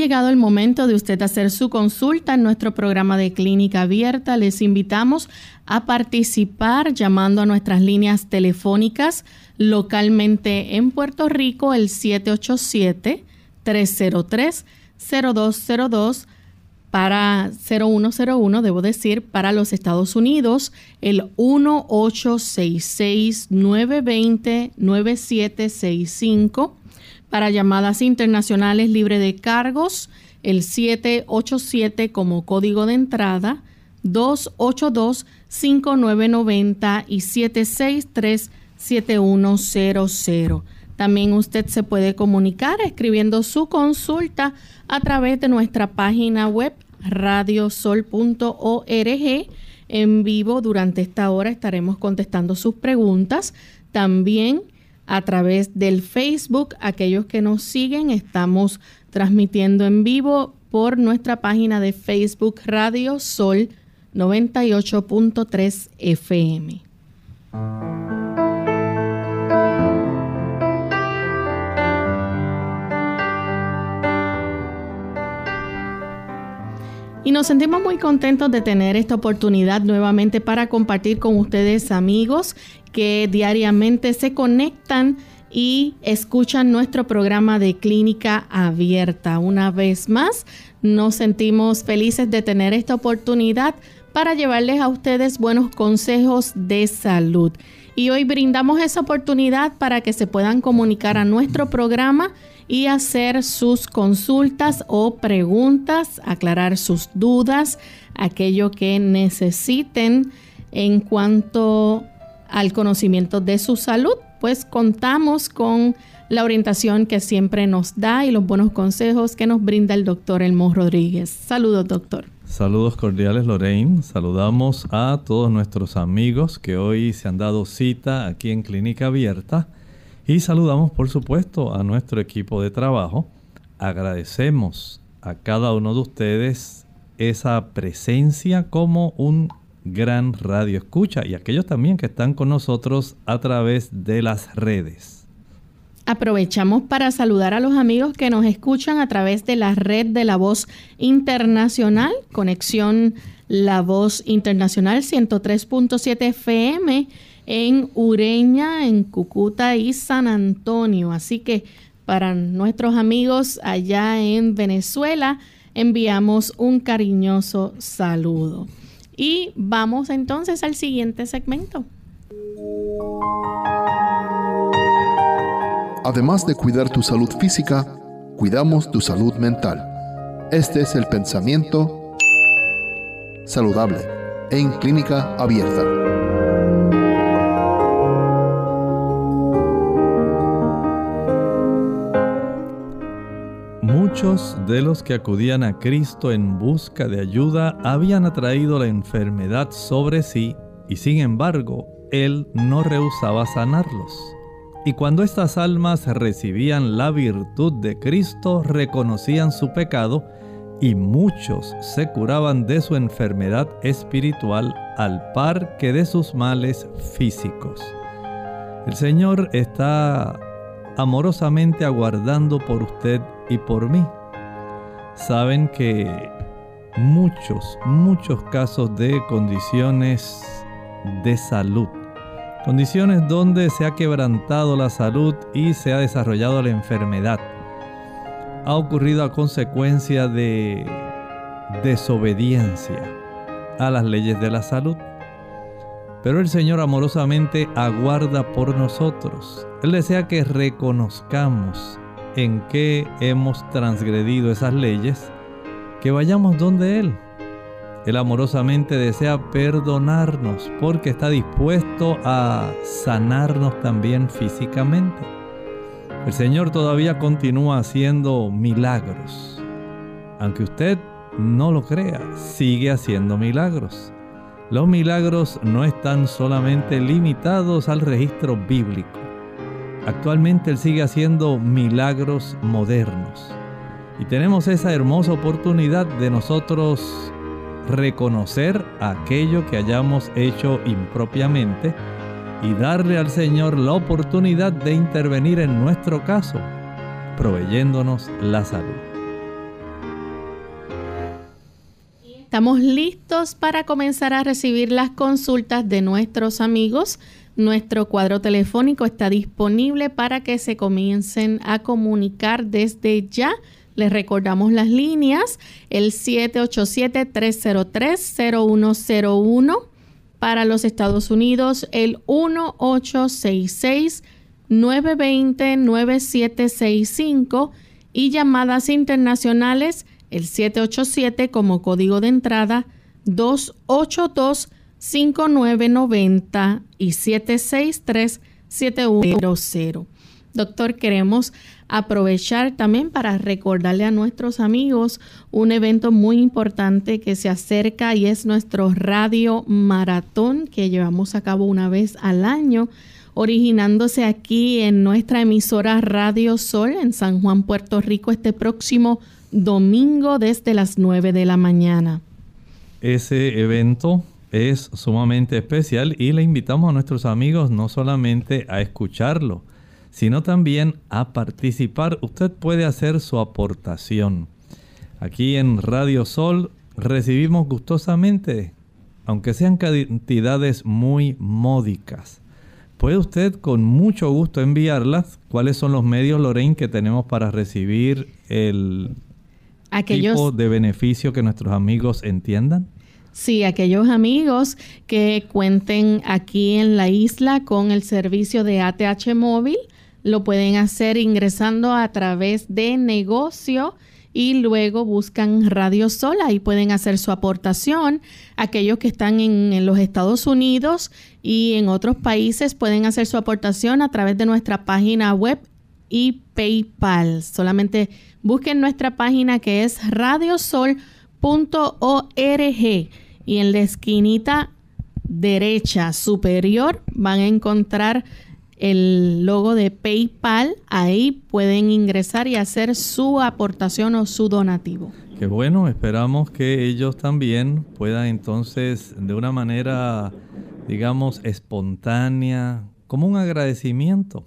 Llegado el momento de usted hacer su consulta en nuestro programa de clínica abierta. Les invitamos a participar llamando a nuestras líneas telefónicas localmente en Puerto Rico el 787-303-0202 para 0101, debo decir, para los Estados Unidos el 1866-920-9765 para llamadas internacionales libre de cargos, el 787 como código de entrada, 282-5990 y 763-7100. También usted se puede comunicar escribiendo su consulta a través de nuestra página web radiosol.org. En vivo durante esta hora estaremos contestando sus preguntas. También a través del Facebook. Aquellos que nos siguen, estamos transmitiendo en vivo por nuestra página de Facebook Radio Sol 98.3 FM. Y nos sentimos muy contentos de tener esta oportunidad nuevamente para compartir con ustedes amigos que diariamente se conectan y escuchan nuestro programa de clínica abierta. Una vez más, nos sentimos felices de tener esta oportunidad para llevarles a ustedes buenos consejos de salud. Y hoy brindamos esa oportunidad para que se puedan comunicar a nuestro programa y hacer sus consultas o preguntas, aclarar sus dudas, aquello que necesiten en cuanto al conocimiento de su salud, pues contamos con la orientación que siempre nos da y los buenos consejos que nos brinda el doctor Elmo Rodríguez. Saludos, doctor. Saludos cordiales, Lorraine. Saludamos a todos nuestros amigos que hoy se han dado cita aquí en Clínica Abierta y saludamos, por supuesto, a nuestro equipo de trabajo. Agradecemos a cada uno de ustedes esa presencia como un gran radio escucha y aquellos también que están con nosotros a través de las redes. Aprovechamos para saludar a los amigos que nos escuchan a través de la red de la voz internacional, conexión La Voz Internacional 103.7 FM en Ureña, en Cucuta y San Antonio. Así que para nuestros amigos allá en Venezuela enviamos un cariñoso saludo. Y vamos entonces al siguiente segmento. Además de cuidar tu salud física, cuidamos tu salud mental. Este es el pensamiento saludable en clínica abierta. Muchos de los que acudían a Cristo en busca de ayuda habían atraído la enfermedad sobre sí y sin embargo Él no rehusaba sanarlos. Y cuando estas almas recibían la virtud de Cristo, reconocían su pecado y muchos se curaban de su enfermedad espiritual al par que de sus males físicos. El Señor está amorosamente aguardando por usted y por mí. Saben que muchos, muchos casos de condiciones de salud, condiciones donde se ha quebrantado la salud y se ha desarrollado la enfermedad, ha ocurrido a consecuencia de desobediencia a las leyes de la salud. Pero el Señor amorosamente aguarda por nosotros. Él desea que reconozcamos en qué hemos transgredido esas leyes, que vayamos donde Él Él amorosamente desea perdonarnos porque está dispuesto a sanarnos también físicamente. El Señor todavía continúa haciendo milagros. Aunque usted no lo crea, sigue haciendo milagros. Los milagros no están solamente limitados al registro bíblico. Actualmente Él sigue haciendo milagros modernos. Y tenemos esa hermosa oportunidad de nosotros reconocer aquello que hayamos hecho impropiamente y darle al Señor la oportunidad de intervenir en nuestro caso, proveyéndonos la salud. Estamos listos para comenzar a recibir las consultas de nuestros amigos. Nuestro cuadro telefónico está disponible para que se comiencen a comunicar desde ya. Les recordamos las líneas, el 787-303-0101 para los Estados Unidos, el 1866-920-9765 y llamadas internacionales, el 787 como código de entrada 282-5990 y 763-7100. Doctor, queremos aprovechar también para recordarle a nuestros amigos un evento muy importante que se acerca y es nuestro radio maratón que llevamos a cabo una vez al año originándose aquí en nuestra emisora Radio Sol en San Juan, Puerto Rico, este próximo domingo desde las 9 de la mañana. Ese evento es sumamente especial y le invitamos a nuestros amigos no solamente a escucharlo, sino también a participar. Usted puede hacer su aportación. Aquí en Radio Sol recibimos gustosamente, aunque sean cantidades muy módicas. Puede usted con mucho gusto enviarlas. ¿Cuáles son los medios, Lorraine, que tenemos para recibir el tipo de beneficio que nuestros amigos entiendan? Sí, aquellos amigos que cuenten aquí en la isla con el servicio de ATH móvil lo pueden hacer ingresando a través de negocio y luego buscan Radio Sola y pueden hacer su aportación. Aquellos que están en, los Estados Unidos y en otros países pueden hacer su aportación a través de nuestra página web y PayPal. Solamente busquen nuestra página que es radiosol.org y en la esquinita derecha superior van a encontrar el logo de PayPal. Ahí pueden ingresar y hacer su aportación o su donativo. Qué bueno, esperamos que ellos también puedan entonces de una manera, digamos, espontánea, como un agradecimiento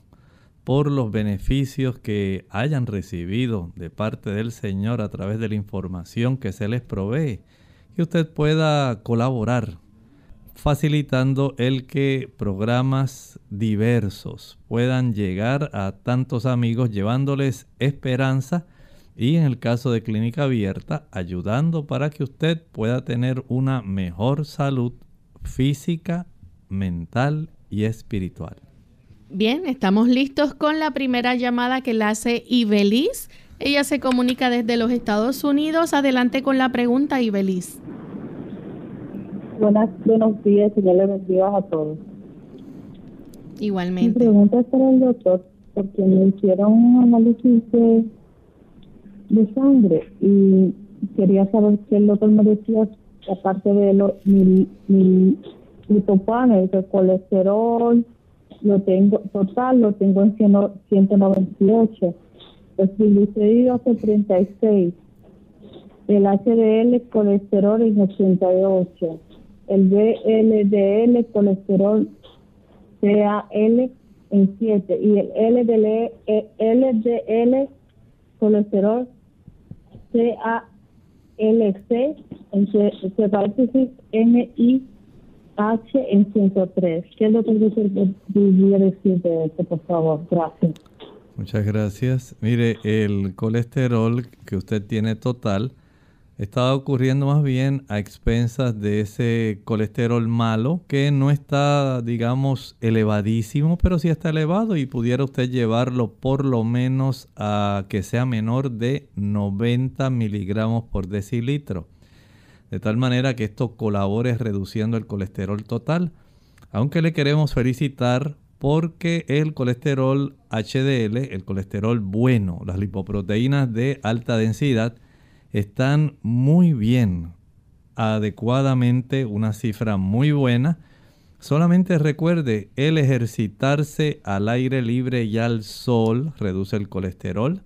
por los beneficios que hayan recibido de parte del Señor a través de la información que se les provee, que usted pueda colaborar facilitando el que programas diversos puedan llegar a tantos amigos llevándoles esperanza y en el caso de clínica abierta ayudando para que usted pueda tener una mejor salud física, mental y espiritual. Bien, estamos listos con la primera llamada que la hace Ibeliz. Ella se comunica desde los Estados Unidos. Adelante con la pregunta, Ibeliz. Buenas, buenos días, Señor le bendiga a todos. Igualmente. Mi pregunta es para el doctor, porque me hicieron un análisis de, sangre y quería saber qué el doctor me decía, aparte de los mi, mi, el colesterol, lo tengo, total, lo tengo en 198, el triglicéridos hace 36, el HDL colesterol en 88 el VLDL colesterol CAL en 7 y el LDL, LDL colesterol CALC en paréntesis MIH en 103. ¿Qué es lo que decir de esto, por favor? Gracias. Muchas gracias. Mire, el colesterol que usted tiene total estaba ocurriendo más bien a expensas de ese colesterol malo que no está, digamos, elevadísimo, pero sí está elevado y pudiera usted llevarlo por lo menos a que sea menor de 90 miligramos por decilitro. De tal manera que esto colabore reduciendo el colesterol total. Aunque le queremos felicitar porque el colesterol HDL, el colesterol bueno, las lipoproteínas de alta densidad, están muy bien, adecuadamente, una cifra muy buena. Solamente recuerde, el ejercitarse al aire libre y al sol reduce el colesterol.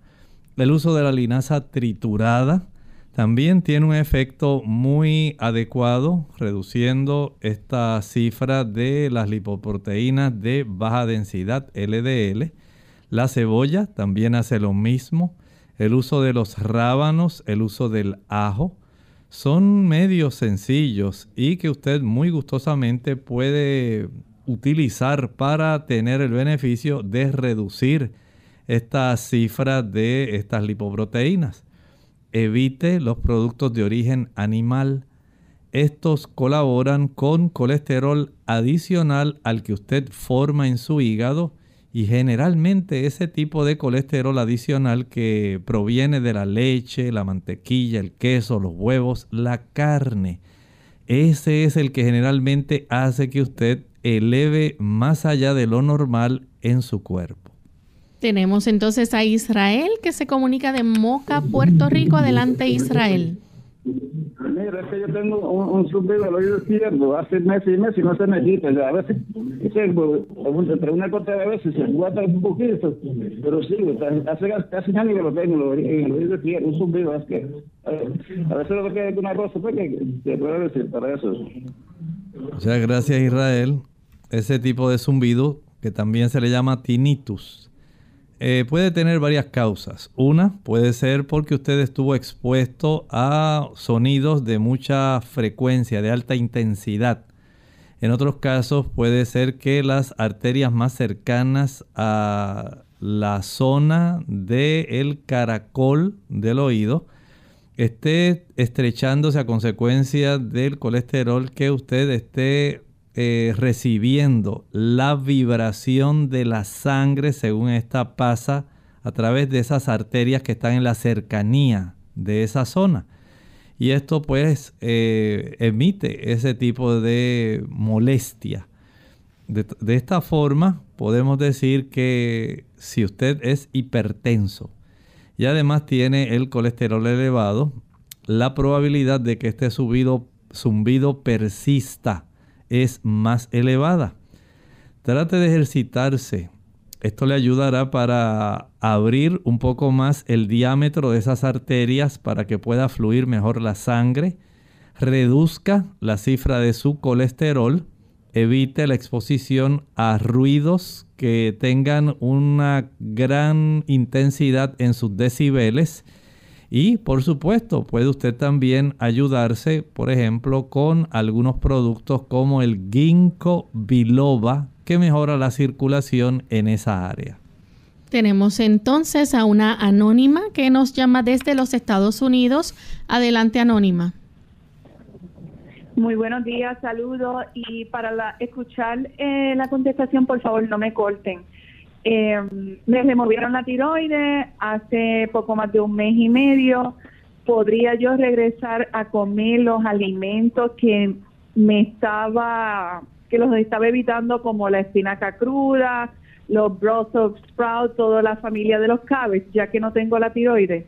El uso de la linaza triturada también tiene un efecto muy adecuado, reduciendo esta cifra de las lipoproteínas de baja densidad LDL. La cebolla también hace lo mismo. El uso de los rábanos, el uso del ajo, son medios sencillos y que usted muy gustosamente puede utilizar para tener el beneficio de reducir esta cifra de estas lipoproteínas evite los productos de origen animal. Estos colaboran con colesterol adicional al que usted forma en su hígado y generalmente ese tipo de colesterol adicional que proviene de la leche, la mantequilla, el queso, los huevos, la carne. Ese es el que generalmente hace que usted eleve más allá de lo normal en su cuerpo. Tenemos entonces a Israel que se comunica de Moca, Puerto Rico. Adelante, Israel. Mira, es que yo tengo un, un zumbido al oído izquierdo hace meses y meses y no se me quita. a veces, entre una cosa de veces se guata un poquito, pero sí, hace casi un año que lo tengo en el oído izquierdo, un zumbido. Es que a veces lo que hay una cosa pues, que te puedo decir para eso. O sea, gracias Israel, ese tipo de zumbido que también se le llama tinnitus eh, puede tener varias causas. Una puede ser porque usted estuvo expuesto a sonidos de mucha frecuencia, de alta intensidad. En otros casos puede ser que las arterias más cercanas a la zona del caracol del oído esté estrechándose a consecuencia del colesterol que usted esté eh, recibiendo la vibración de la sangre según esta pasa a través de esas arterias que están en la cercanía de esa zona. Y esto pues eh, emite ese tipo de molestia. De, de esta forma podemos decir que si usted es hipertenso y además tiene el colesterol elevado, la probabilidad de que este subido, zumbido persista es más elevada. Trate de ejercitarse. Esto le ayudará para abrir un poco más el diámetro de esas arterias para que pueda fluir mejor la sangre. Reduzca la cifra de su colesterol. Evite la exposición a ruidos que tengan una gran intensidad en sus decibeles y por supuesto, puede usted también ayudarse, por ejemplo, con algunos productos como el ginkgo biloba, que mejora la circulación en esa área. Tenemos entonces a una anónima que nos llama desde los Estados Unidos. Adelante, anónima. Muy buenos días, saludos. Y para escuchar eh, la contestación, por favor, no me corten. Eh, me removieron la tiroides hace poco más de un mes y medio. ¿Podría yo regresar a comer los alimentos que me estaba, que los estaba evitando como la espinaca cruda, los Brussels sprouts, toda la familia de los cabes, ya que no tengo la tiroides?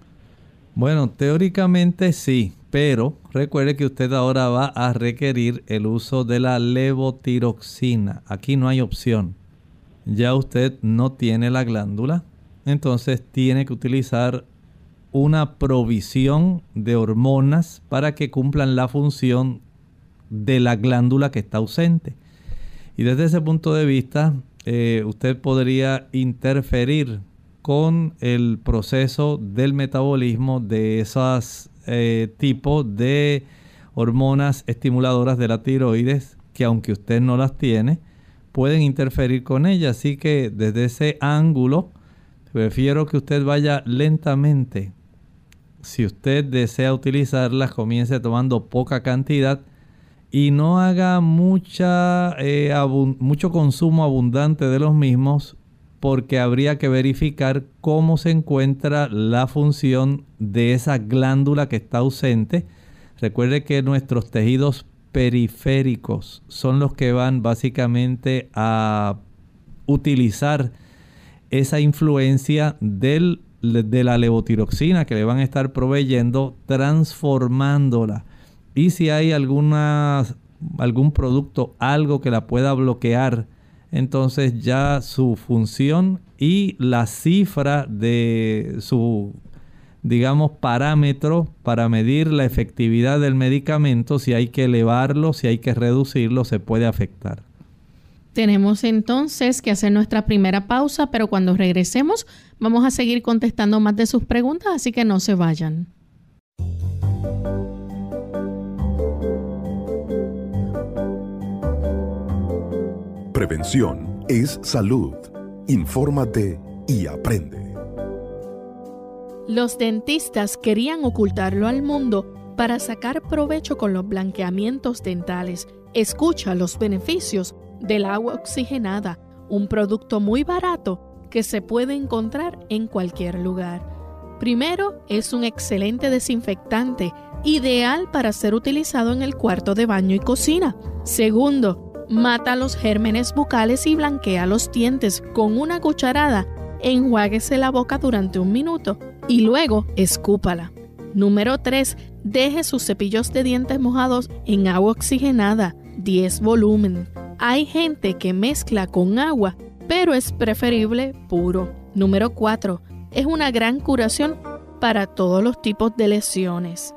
Bueno, teóricamente sí, pero recuerde que usted ahora va a requerir el uso de la levotiroxina. Aquí no hay opción ya usted no tiene la glándula, entonces tiene que utilizar una provisión de hormonas para que cumplan la función de la glándula que está ausente. Y desde ese punto de vista, eh, usted podría interferir con el proceso del metabolismo de esos eh, tipos de hormonas estimuladoras de la tiroides que aunque usted no las tiene, pueden interferir con ella. Así que desde ese ángulo, prefiero que usted vaya lentamente. Si usted desea utilizarlas, comience tomando poca cantidad y no haga mucha, eh, mucho consumo abundante de los mismos porque habría que verificar cómo se encuentra la función de esa glándula que está ausente. Recuerde que nuestros tejidos periféricos son los que van básicamente a utilizar esa influencia del, de la levotiroxina que le van a estar proveyendo, transformándola. Y si hay alguna, algún producto, algo que la pueda bloquear, entonces ya su función y la cifra de su, digamos, parámetro para medir la efectividad del medicamento, si hay que elevarlo, si hay que reducirlo, se puede afectar. Tenemos entonces que hacer nuestra primera pausa, pero cuando regresemos vamos a seguir contestando más de sus preguntas, así que no se vayan. Prevención es salud. Infórmate y aprende. Los dentistas querían ocultarlo al mundo para sacar provecho con los blanqueamientos dentales. Escucha los beneficios del agua oxigenada, un producto muy barato que se puede encontrar en cualquier lugar. Primero, es un excelente desinfectante, ideal para ser utilizado en el cuarto de baño y cocina. Segundo, mata los gérmenes bucales y blanquea los dientes con una cucharada. Enjuáguese la boca durante un minuto y luego escúpala. Número 3. Deje sus cepillos de dientes mojados en agua oxigenada, 10 volumen. Hay gente que mezcla con agua, pero es preferible puro. Número 4. Es una gran curación para todos los tipos de lesiones.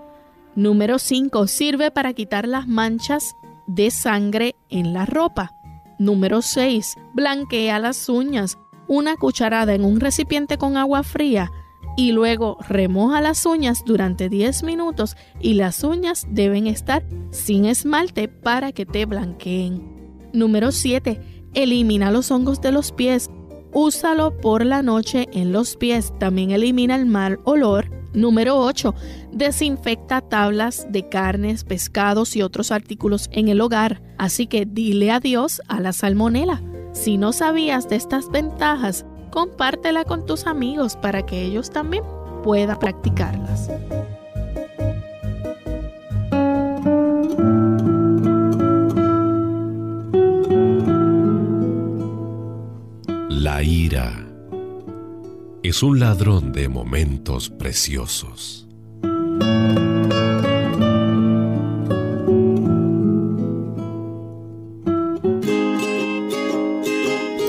Número 5. Sirve para quitar las manchas de sangre en la ropa. Número 6. Blanquea las uñas. Una cucharada en un recipiente con agua fría y luego remoja las uñas durante 10 minutos y las uñas deben estar sin esmalte para que te blanqueen. Número 7. Elimina los hongos de los pies. Úsalo por la noche en los pies. También elimina el mal olor. Número 8. Desinfecta tablas de carnes, pescados y otros artículos en el hogar. Así que dile adiós a la salmonela. Si no sabías de estas ventajas, compártela con tus amigos para que ellos también puedan practicarlas. La ira es un ladrón de momentos preciosos.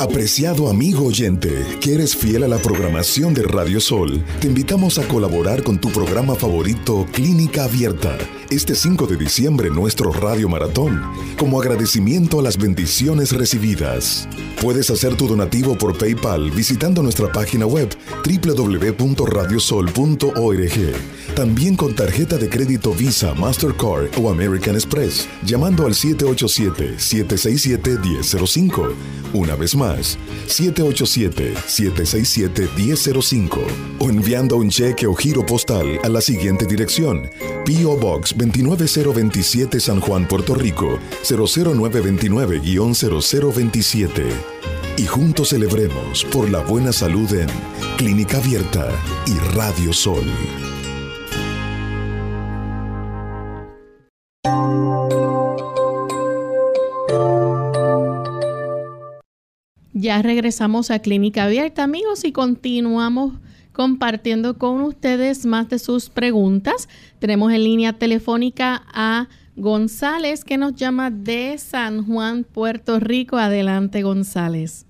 Apreciado amigo oyente, que eres fiel a la programación de Radio Sol, te invitamos a colaborar con tu programa favorito Clínica Abierta este 5 de diciembre nuestro Radio Maratón, como agradecimiento a las bendiciones recibidas. Puedes hacer tu donativo por PayPal visitando nuestra página web www.radiosol.org. También con tarjeta de crédito Visa, Mastercard o American Express, llamando al 787-767-1005. Una vez más, 787-767-1005. O enviando un cheque o giro postal a la siguiente dirección. P.O. Box 29027 San Juan, Puerto Rico 00929-0027. Y juntos celebremos por la buena salud en Clínica Abierta y Radio Sol. Ya regresamos a Clínica Abierta, amigos, y continuamos compartiendo con ustedes más de sus preguntas. Tenemos en línea telefónica a González que nos llama de San Juan, Puerto Rico. Adelante, González.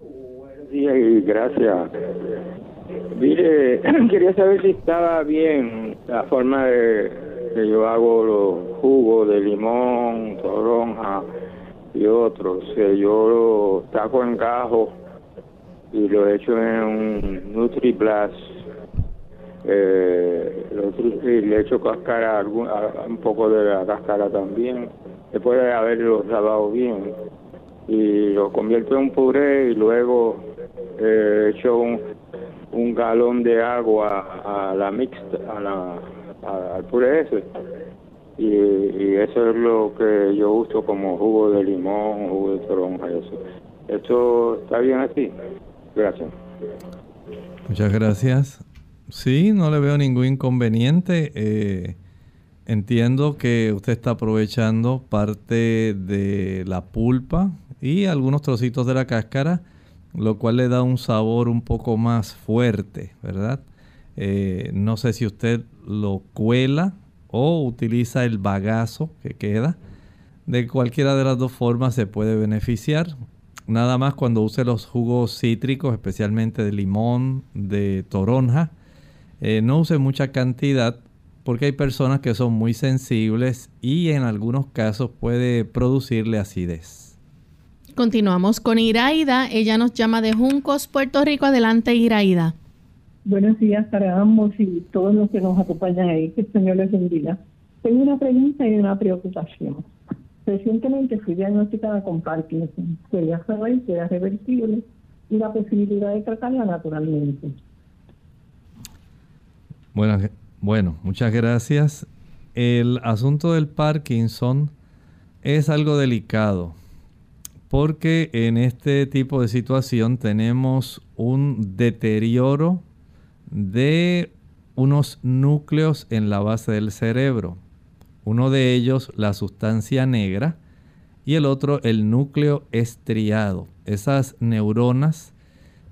Buenos días y gracias. Mire, quería saber si estaba bien la forma de que yo hago los jugos de limón, toronja y otros. Yo lo taco en gajo y lo he hecho en un NutriBlast. Eh, y le he hecho cáscara, un poco de la cáscara también. Después de haberlo lavado bien. Y lo convierto en un puré y luego eh, he hecho un, galón de agua a la mixta, a la, al puré ese. Y, y, eso es lo que yo uso como jugo de limón, jugo de toronja eso. ¿Esto está bien así? Gracias. Muchas gracias. Sí, no le veo ningún inconveniente. Eh, entiendo que usted está aprovechando parte de la pulpa y algunos trocitos de la cáscara, lo cual le da un sabor un poco más fuerte, ¿verdad? Eh, no sé si usted lo cuela o utiliza el bagazo que queda. De cualquiera de las dos formas se puede beneficiar. Nada más cuando use los jugos cítricos, especialmente de limón, de toronja, eh, no use mucha cantidad porque hay personas que son muy sensibles y en algunos casos puede producirle acidez. Continuamos con Iraida. Ella nos llama de Juncos, Puerto Rico. Adelante, Iraida. Buenos días para ambos y todos los que nos acompañan ahí. Que el Señor les bendiga. Tengo una pregunta y una preocupación. Recientemente fui diagnosticada con Parkinson. Quería saber si era reversible y la posibilidad de tratarla naturalmente. Bueno, muchas gracias. El asunto del Parkinson es algo delicado porque en este tipo de situación tenemos un deterioro de unos núcleos en la base del cerebro. Uno de ellos la sustancia negra y el otro el núcleo estriado. Esas neuronas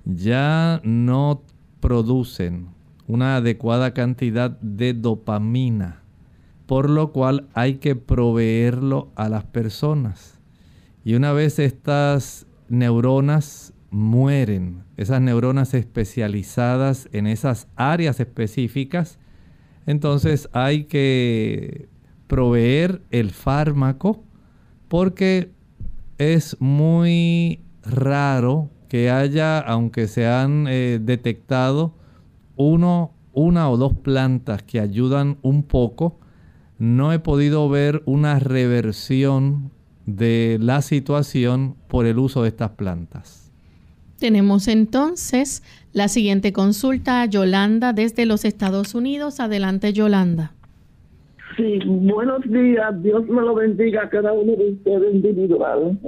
ya no producen una adecuada cantidad de dopamina, por lo cual hay que proveerlo a las personas. Y una vez estas neuronas mueren, esas neuronas especializadas en esas áreas específicas, entonces hay que proveer el fármaco porque es muy raro que haya, aunque se han eh, detectado uno, una o dos plantas que ayudan un poco, no he podido ver una reversión de la situación por el uso de estas plantas. Tenemos entonces la siguiente consulta, Yolanda, desde los Estados Unidos. Adelante, Yolanda. Sí, buenos días. Dios me lo bendiga a cada uno de ustedes individual.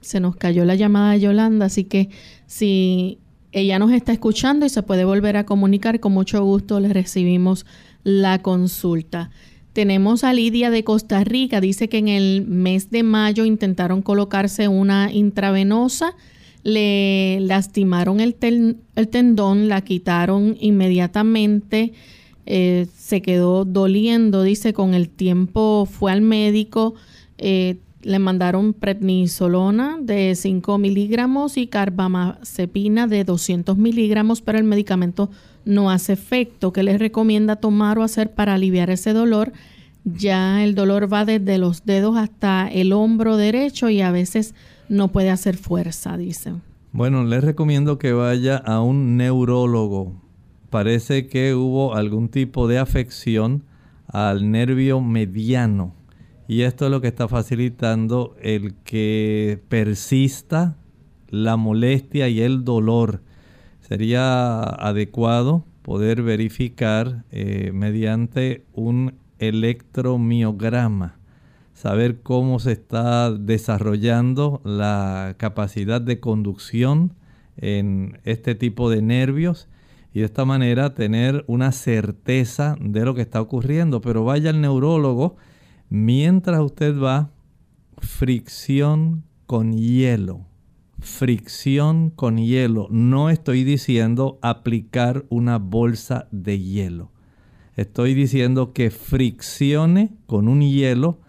Se nos cayó la llamada de Yolanda, así que si ella nos está escuchando y se puede volver a comunicar, con mucho gusto le recibimos la consulta. Tenemos a Lidia de Costa Rica, dice que en el mes de mayo intentaron colocarse una intravenosa le lastimaron el, tendón, la quitaron inmediatamente, eh, se quedó doliendo, dice, con el tiempo fue al médico, eh, le mandaron prednisolona de 5 miligramos y carbamazepina de 200 miligramos, pero el medicamento no hace efecto. ¿Qué les recomienda tomar o hacer para aliviar ese dolor? Ya el dolor va desde los dedos hasta el hombro derecho y a veces no puede hacer fuerza, dice. Bueno, les recomiendo que vaya a un neurólogo. Parece que hubo algún tipo de afección al nervio mediano y esto es lo que está facilitando el que persista la molestia y el dolor. Sería adecuado poder verificar eh, mediante un electromiograma saber cómo se está desarrollando la capacidad de conducción en este tipo de nervios y de esta manera tener una certeza de lo que está ocurriendo. Pero vaya al neurólogo mientras usted va, fricción con hielo. Fricción con hielo. No estoy diciendo aplicar una bolsa de hielo. Estoy diciendo que friccione con un hielo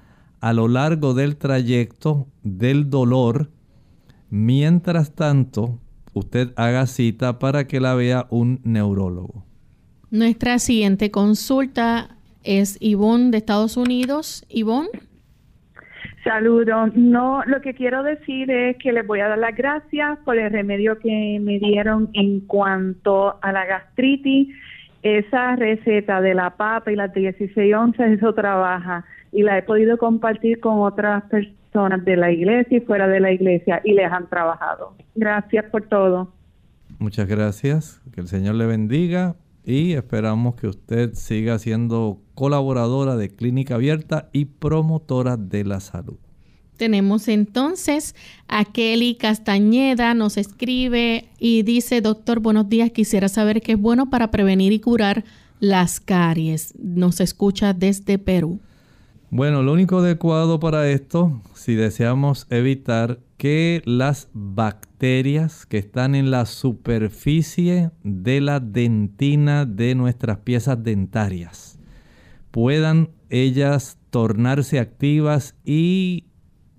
a lo largo del trayecto del dolor. Mientras tanto, usted haga cita para que la vea un neurólogo. Nuestra siguiente consulta es Ivonne de Estados Unidos. Ivonne. Saludos. No, lo que quiero decir es que les voy a dar las gracias por el remedio que me dieron en cuanto a la gastritis. Esa receta de la papa y las 16 onzas, eso trabaja y la he podido compartir con otras personas de la iglesia y fuera de la iglesia y les han trabajado. Gracias por todo. Muchas gracias, que el Señor le bendiga y esperamos que usted siga siendo colaboradora de Clínica Abierta y promotora de la salud. Tenemos entonces a Kelly Castañeda, nos escribe y dice, doctor, buenos días, quisiera saber qué es bueno para prevenir y curar las caries. Nos escucha desde Perú. Bueno, lo único adecuado para esto, si deseamos evitar que las bacterias que están en la superficie de la dentina de nuestras piezas dentarias puedan ellas tornarse activas y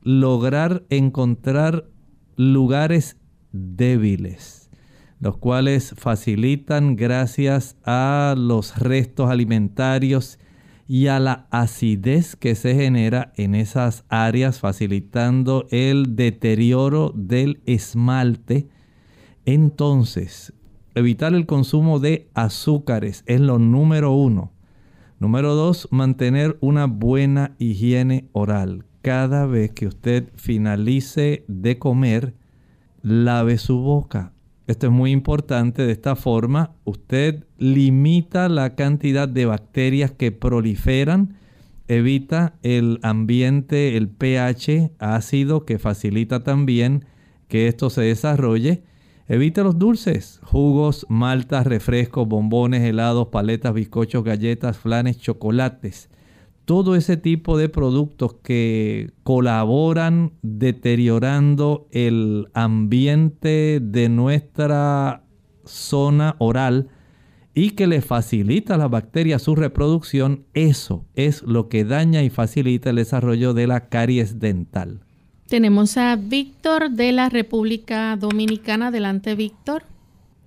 lograr encontrar lugares débiles, los cuales facilitan gracias a los restos alimentarios y a la acidez que se genera en esas áreas, facilitando el deterioro del esmalte. Entonces, evitar el consumo de azúcares es lo número uno. Número dos, mantener una buena higiene oral. Cada vez que usted finalice de comer, lave su boca. Esto es muy importante. De esta forma, usted limita la cantidad de bacterias que proliferan, evita el ambiente, el pH ácido que facilita también que esto se desarrolle. Evita los dulces, jugos, maltas, refrescos, bombones, helados, paletas, bizcochos, galletas, flanes, chocolates todo ese tipo de productos que colaboran deteriorando el ambiente de nuestra zona oral y que le facilita a las bacterias su reproducción, eso es lo que daña y facilita el desarrollo de la caries dental. Tenemos a Víctor de la República Dominicana. Adelante, Víctor.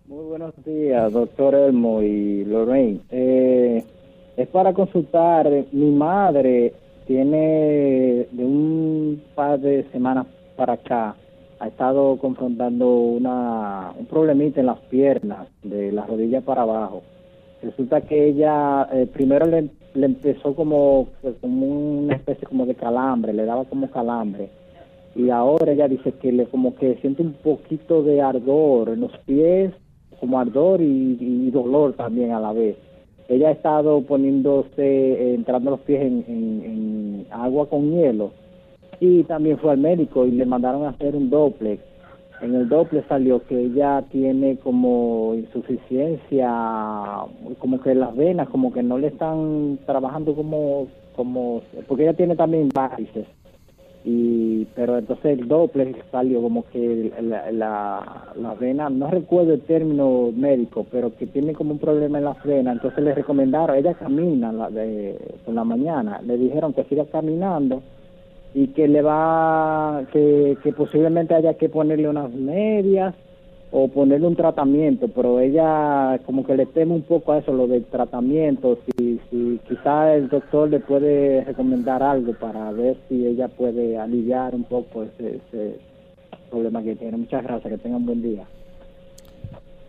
Muy buenos días, doctor Elmo y Lorraine. Eh, es para consultar. Mi madre tiene de un par de semanas para acá, ha estado confrontando una, un problemita en las piernas, de la rodilla para abajo. Resulta que ella eh, primero le, empezó como, como una especie como de calambre, le daba como calambre. Y ahora ella dice que le como que siente un poquito de ardor en los pies, como ardor y dolor también a la vez ella ha estado poniéndose, eh, entrando los pies en, agua con hielo y también fue al médico y le mandaron a hacer un doble. En el doble salió que ella tiene como insuficiencia, como que las venas como que no le están trabajando como, como porque ella tiene también varices y pero entonces el doble salió como que la, la, vena, no recuerdo el término médico, pero que tiene como un problema en la vena, entonces le recomendaron, ella camina la de, por la mañana, le dijeron que siga caminando y que le va, que, que posiblemente haya que ponerle unas medias o ponerle un tratamiento, pero ella como que le teme un poco a eso, lo del tratamiento, si, si quizá el doctor le puede recomendar algo para ver si ella puede aliviar un poco ese, ese problema que tiene. Muchas gracias, que tengan buen día.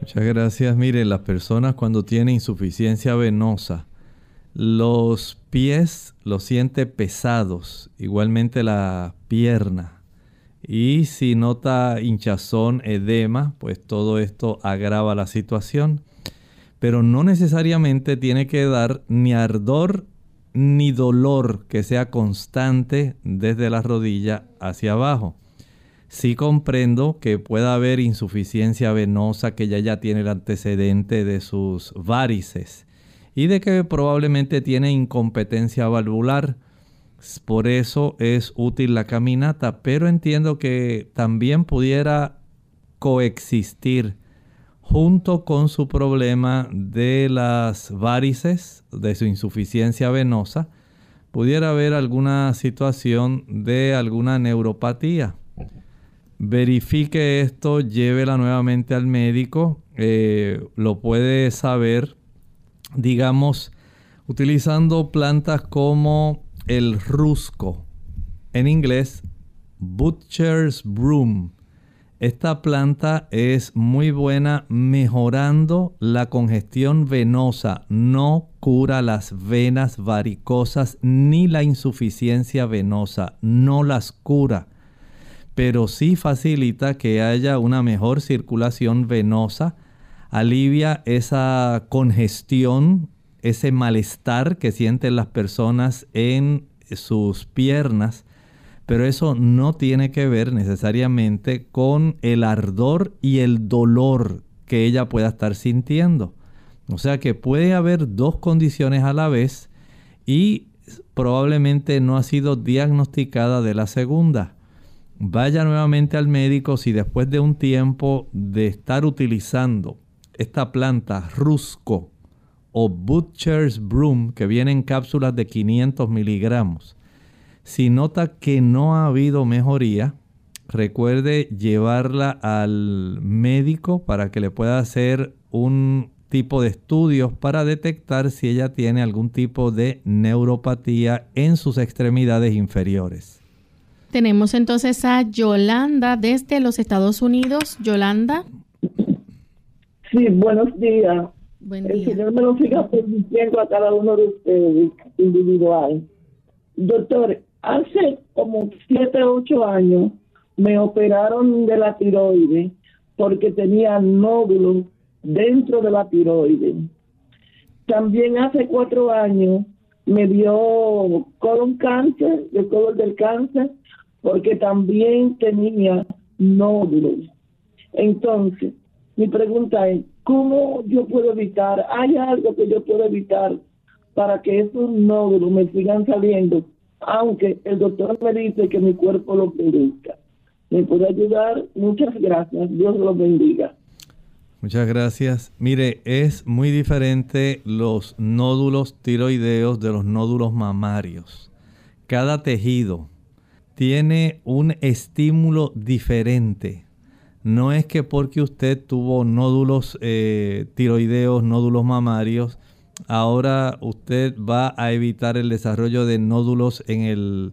Muchas gracias. Mire, las personas cuando tienen insuficiencia venosa, los pies los siente pesados, igualmente la pierna y si nota hinchazón, edema, pues todo esto agrava la situación. Pero no necesariamente tiene que dar ni ardor ni dolor que sea constante desde la rodilla hacia abajo. Sí comprendo que pueda haber insuficiencia venosa, que ya ya tiene el antecedente de sus varices y de que probablemente tiene incompetencia valvular por eso es útil la caminata, pero entiendo que también pudiera coexistir junto con su problema de las varices, de su insuficiencia venosa, pudiera haber alguna situación de alguna neuropatía. Verifique esto, llévela nuevamente al médico, eh, lo puede saber, digamos, utilizando plantas como el rusco, en inglés Butcher's Broom. Esta planta es muy buena mejorando la congestión venosa. No cura las venas varicosas ni la insuficiencia venosa. No las cura. Pero sí facilita que haya una mejor circulación venosa. Alivia esa congestión ese malestar que sienten las personas en sus piernas, pero eso no tiene que ver necesariamente con el ardor y el dolor que ella pueda estar sintiendo. O sea que puede haber dos condiciones a la vez y probablemente no ha sido diagnosticada de la segunda. Vaya nuevamente al médico si después de un tiempo de estar utilizando esta planta rusco o butcher's broom que viene en cápsulas de 500 miligramos, si nota que no ha habido mejoría, recuerde llevarla al médico para que le pueda hacer un tipo de estudios para detectar si ella tiene algún tipo de neuropatía en sus extremidades inferiores. Tenemos entonces a Yolanda desde los Estados Unidos. Yolanda. Sí, buenos días. El Señor me lo siga permitiendo a cada uno de ustedes individual. Doctor, hace como 7, 8 años me operaron de la tiroides porque tenía nódulos dentro de la tiroides. También hace cuatro años me dio colon cáncer, el colon del cáncer, porque también tenía nódulos. Entonces, mi pregunta es, ¿cómo yo puedo evitar? ¿Hay algo que yo puedo evitar para que esos nódulos me sigan saliendo? Aunque el doctor me dice que mi cuerpo lo produzca. ¿Me puede ayudar? Muchas gracias. Dios los bendiga. Muchas gracias. Mire, es muy diferente los nódulos tiroideos de los nódulos mamarios. Cada tejido tiene un estímulo diferente. No es que porque usted tuvo nódulos eh, tiroideos, nódulos mamarios, ahora usted va a evitar el desarrollo de nódulos en el,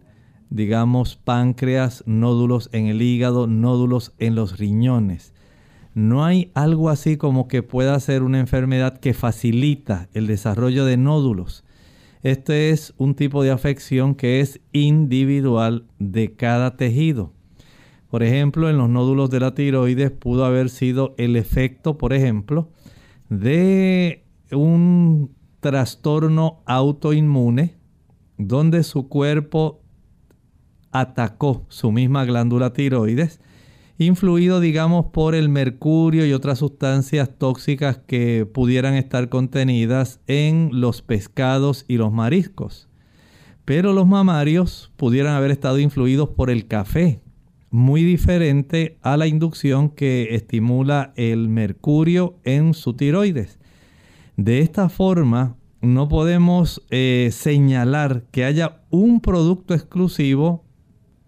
digamos, páncreas, nódulos en el hígado, nódulos en los riñones no hay algo así como que pueda ser una enfermedad que facilita el desarrollo de nódulos. Este es un tipo de afección que es individual de cada tejido. Por ejemplo, en los nódulos de la tiroides pudo haber sido el efecto, por ejemplo, de un trastorno autoinmune donde su cuerpo atacó su misma glándula tiroides influido, digamos, por el mercurio y otras sustancias tóxicas que pudieran estar contenidas en los pescados y los mariscos. Pero los mamarios pudieran haber estado influidos por el café, muy diferente a la inducción que estimula el mercurio en su tiroides. De esta forma, no podemos eh, señalar que haya un producto exclusivo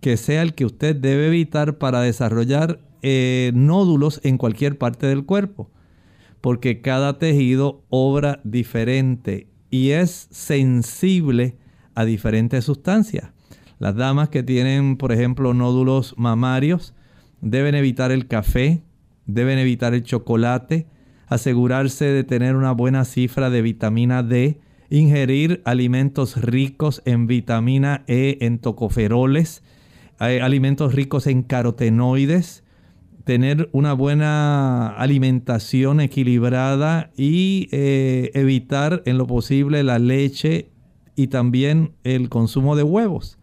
que sea el que usted debe evitar para desarrollar eh, nódulos en cualquier parte del cuerpo, porque cada tejido obra diferente y es sensible a diferentes sustancias. Las damas que tienen, por ejemplo, nódulos mamarios, deben evitar el café, deben evitar el chocolate, asegurarse de tener una buena cifra de vitamina D, ingerir alimentos ricos en vitamina E, en tocoferoles, alimentos ricos en carotenoides, tener una buena alimentación equilibrada y eh, evitar en lo posible la leche y también el consumo de huevos.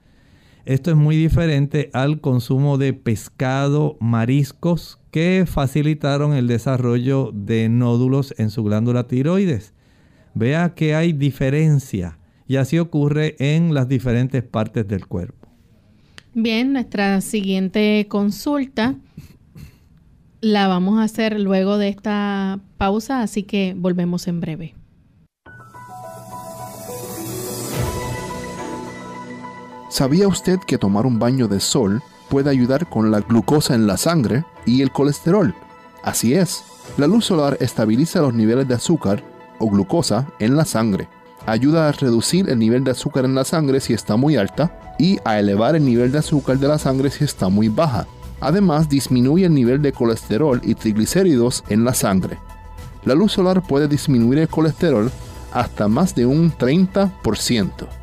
Esto es muy diferente al consumo de pescado, mariscos, que facilitaron el desarrollo de nódulos en su glándula tiroides. Vea que hay diferencia y así ocurre en las diferentes partes del cuerpo. Bien, nuestra siguiente consulta la vamos a hacer luego de esta pausa, así que volvemos en breve. ¿Sabía usted que tomar un baño de sol puede ayudar con la glucosa en la sangre y el colesterol? Así es, la luz solar estabiliza los niveles de azúcar o glucosa en la sangre ayuda a reducir el nivel de azúcar en la sangre si está muy alta y a elevar el nivel de azúcar de la sangre si está muy baja. Además, disminuye el nivel de colesterol y triglicéridos en la sangre. La luz solar puede disminuir el colesterol hasta más de un 30%.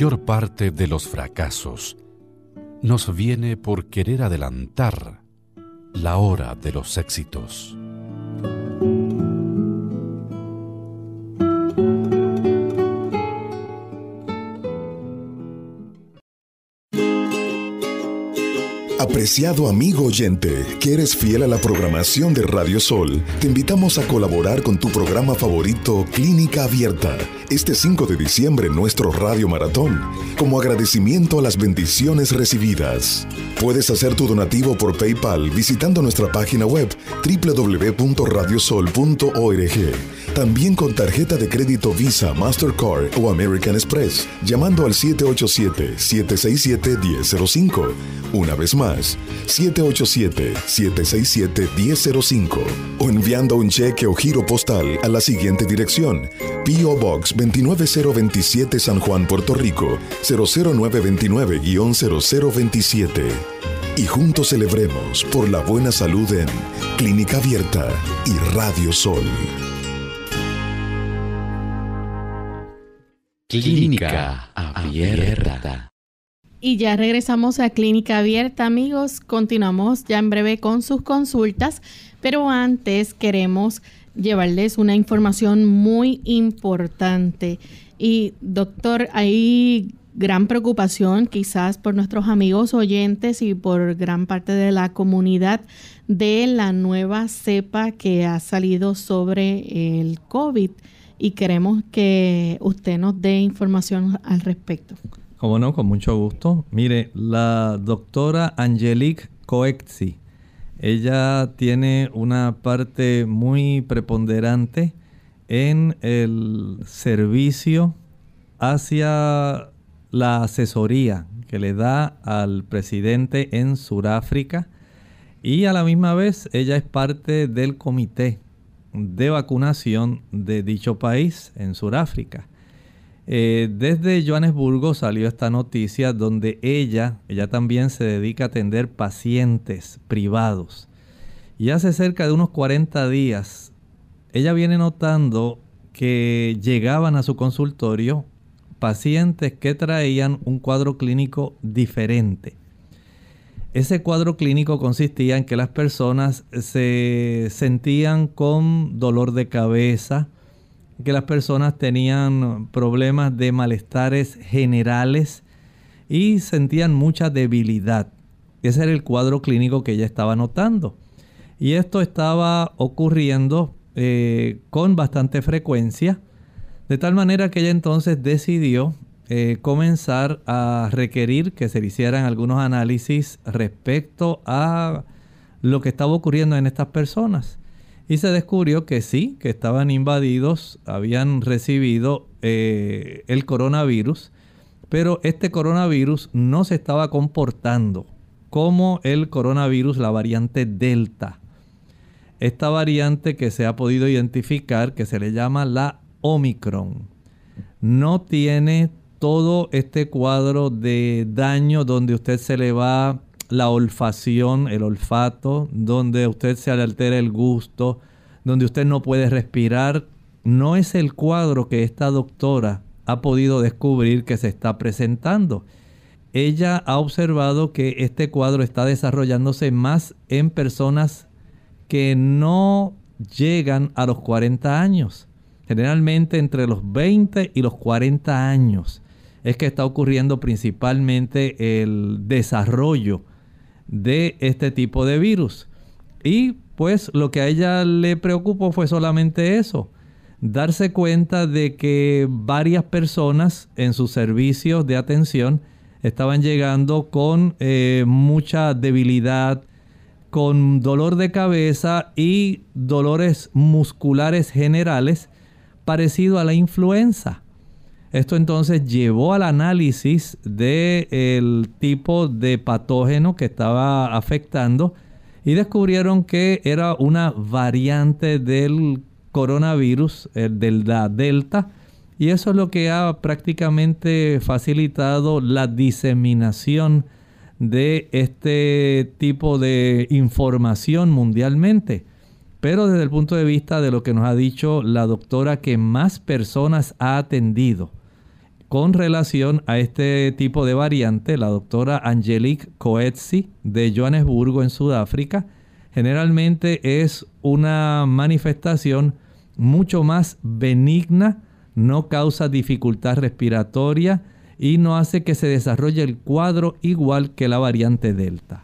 Mayor parte de los fracasos nos viene por querer adelantar la hora de los éxitos. Apreciado amigo oyente, que eres fiel a la programación de Radio Sol, te invitamos a colaborar con tu programa favorito Clínica Abierta este 5 de diciembre nuestro Radio Maratón, como agradecimiento a las bendiciones recibidas. Puedes hacer tu donativo por PayPal visitando nuestra página web www.radiosol.org. También con tarjeta de crédito Visa, Mastercard o American Express, llamando al 787-767-1005. Una vez más, 787-767-1005. O enviando un cheque o giro postal a la siguiente dirección. P.O. Box 29027 San Juan, Puerto Rico, 00929-0027. Y juntos celebremos por la buena salud en Clínica Abierta y Radio Sol. Clínica Abierta. Y ya regresamos a Clínica Abierta, amigos. Continuamos ya en breve con sus consultas, pero antes queremos llevarles una información muy importante. Y doctor, hay gran preocupación quizás por nuestros amigos oyentes y por gran parte de la comunidad de la nueva cepa que ha salido sobre el COVID y queremos que usted nos dé información al respecto. Como no, con mucho gusto. Mire, la doctora Angelique Coexi ella tiene una parte muy preponderante en el servicio hacia la asesoría que le da al presidente en Sudáfrica y a la misma vez ella es parte del comité de vacunación de dicho país en Sudáfrica. Eh, desde Johannesburgo salió esta noticia donde ella, ella también se dedica a atender pacientes privados. Y hace cerca de unos 40 días, ella viene notando que llegaban a su consultorio pacientes que traían un cuadro clínico diferente. Ese cuadro clínico consistía en que las personas se sentían con dolor de cabeza, que las personas tenían problemas de malestares generales y sentían mucha debilidad. Ese era el cuadro clínico que ella estaba notando. Y esto estaba ocurriendo eh, con bastante frecuencia, de tal manera que ella entonces decidió eh, comenzar a requerir que se hicieran algunos análisis respecto a lo que estaba ocurriendo en estas personas. Y se descubrió que sí, que estaban invadidos, habían recibido eh, el coronavirus, pero este coronavirus no se estaba comportando como el coronavirus, la variante Delta. Esta variante que se ha podido identificar, que se le llama la Omicron, no tiene todo este cuadro de daño donde usted se le va la olfacción, el olfato, donde usted se le altera el gusto, donde usted no puede respirar, no es el cuadro que esta doctora ha podido descubrir que se está presentando. Ella ha observado que este cuadro está desarrollándose más en personas que no llegan a los 40 años. Generalmente entre los 20 y los 40 años es que está ocurriendo principalmente el desarrollo de este tipo de virus. Y pues lo que a ella le preocupó fue solamente eso, darse cuenta de que varias personas en sus servicios de atención estaban llegando con eh, mucha debilidad, con dolor de cabeza y dolores musculares generales parecido a la influenza. Esto entonces llevó al análisis del tipo de patógeno que estaba afectando y descubrieron que era una variante del coronavirus, el del Delta, y eso es lo que ha prácticamente facilitado la diseminación de este tipo de información mundialmente. Pero desde el punto de vista de lo que nos ha dicho la doctora que más personas ha atendido con relación a este tipo de variante, la doctora Angelique Coetzee de Johannesburgo en Sudáfrica, generalmente es una manifestación mucho más benigna, no causa dificultad respiratoria y no hace que se desarrolle el cuadro igual que la variante Delta.